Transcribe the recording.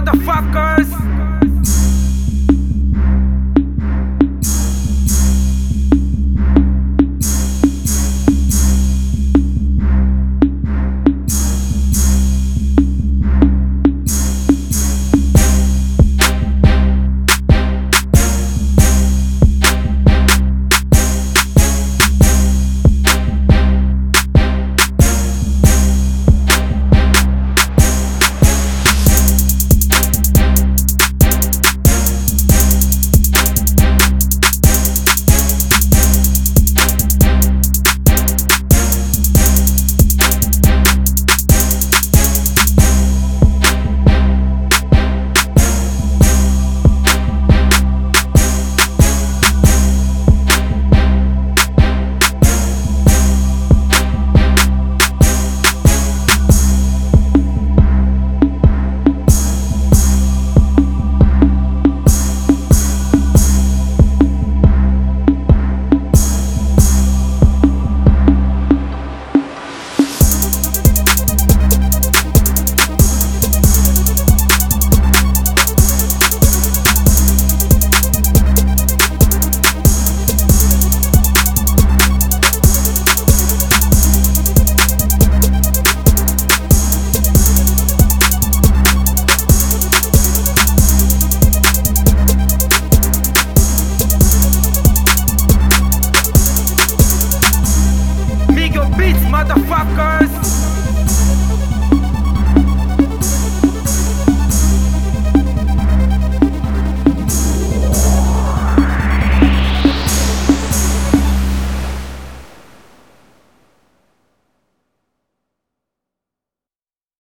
motherfuckers. motherfuckers.